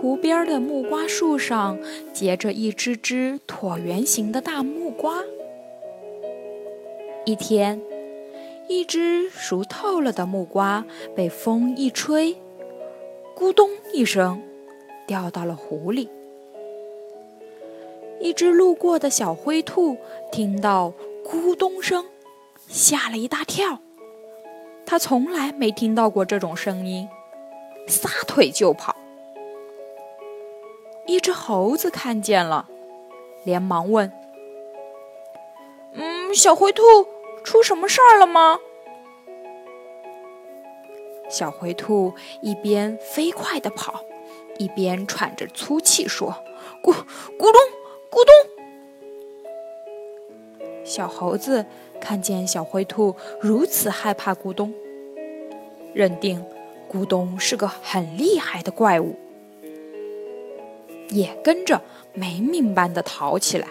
湖边的木瓜树上结着一只只椭圆形的大木瓜。一天，一只熟透了的木瓜被风一吹，咕咚一声，掉到了湖里。一只路过的小灰兔听到咕咚声，吓了一大跳。它从来没听到过这种声音，撒腿就跑。一只猴子看见了，连忙问：“嗯，小灰兔，出什么事儿了吗？”小灰兔一边飞快地跑，一边喘着粗气说：“咕咕咚，咕咚。”小猴子看见小灰兔如此害怕咕咚，认定咕咚是个很厉害的怪物。也跟着没命般的逃起来。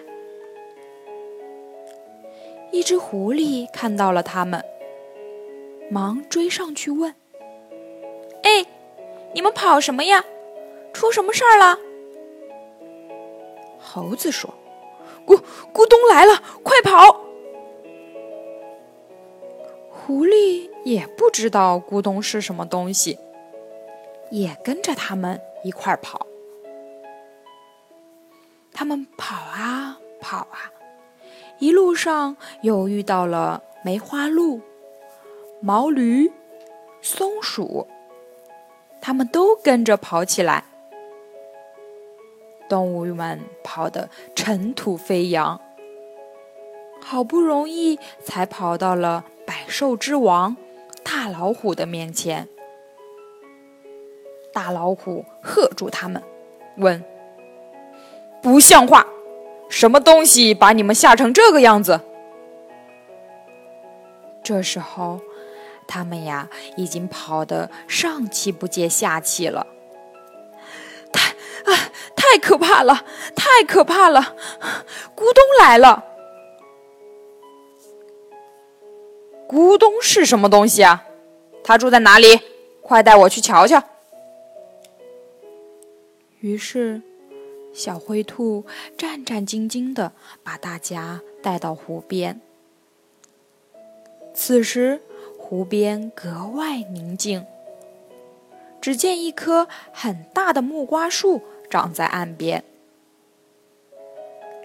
一只狐狸看到了他们，忙追上去问：“哎，你们跑什么呀？出什么事儿了？”猴子说：“咕咕咚来了，快跑！”狐狸也不知道咕咚是什么东西，也跟着他们一块儿跑。他们跑啊跑啊，一路上又遇到了梅花鹿、毛驴、松鼠，他们都跟着跑起来。动物们跑得尘土飞扬，好不容易才跑到了百兽之王大老虎的面前。大老虎喝住他们，问。不像话！什么东西把你们吓成这个样子？这时候，他们呀已经跑得上气不接下气了。太啊，太可怕了！太可怕了！咕咚来了！咕咚是什么东西啊？他住在哪里？快带我去瞧瞧。于是。小灰兔战战兢兢地把大家带到湖边。此时，湖边格外宁静。只见一棵很大的木瓜树长在岸边。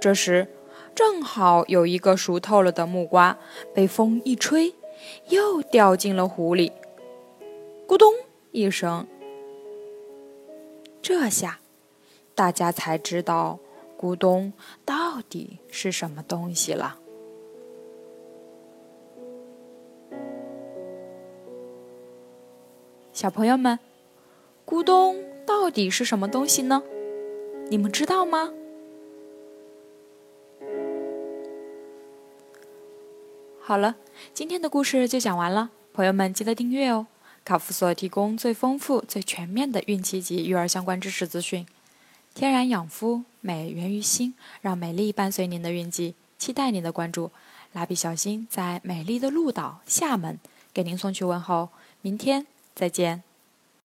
这时，正好有一个熟透了的木瓜被风一吹，又掉进了湖里。咕咚一声，这下。大家才知道咕咚到底是什么东西了。小朋友们，咕咚到底是什么东西呢？你们知道吗？好了，今天的故事就讲完了，朋友们记得订阅哦！卡夫所提供最丰富、最全面的孕期及育儿相关知识资讯。天然养肤，美源于心，让美丽伴随您的运气。期待您的关注，蜡笔小新在美丽的鹭岛厦门给您送去问候。明天再见。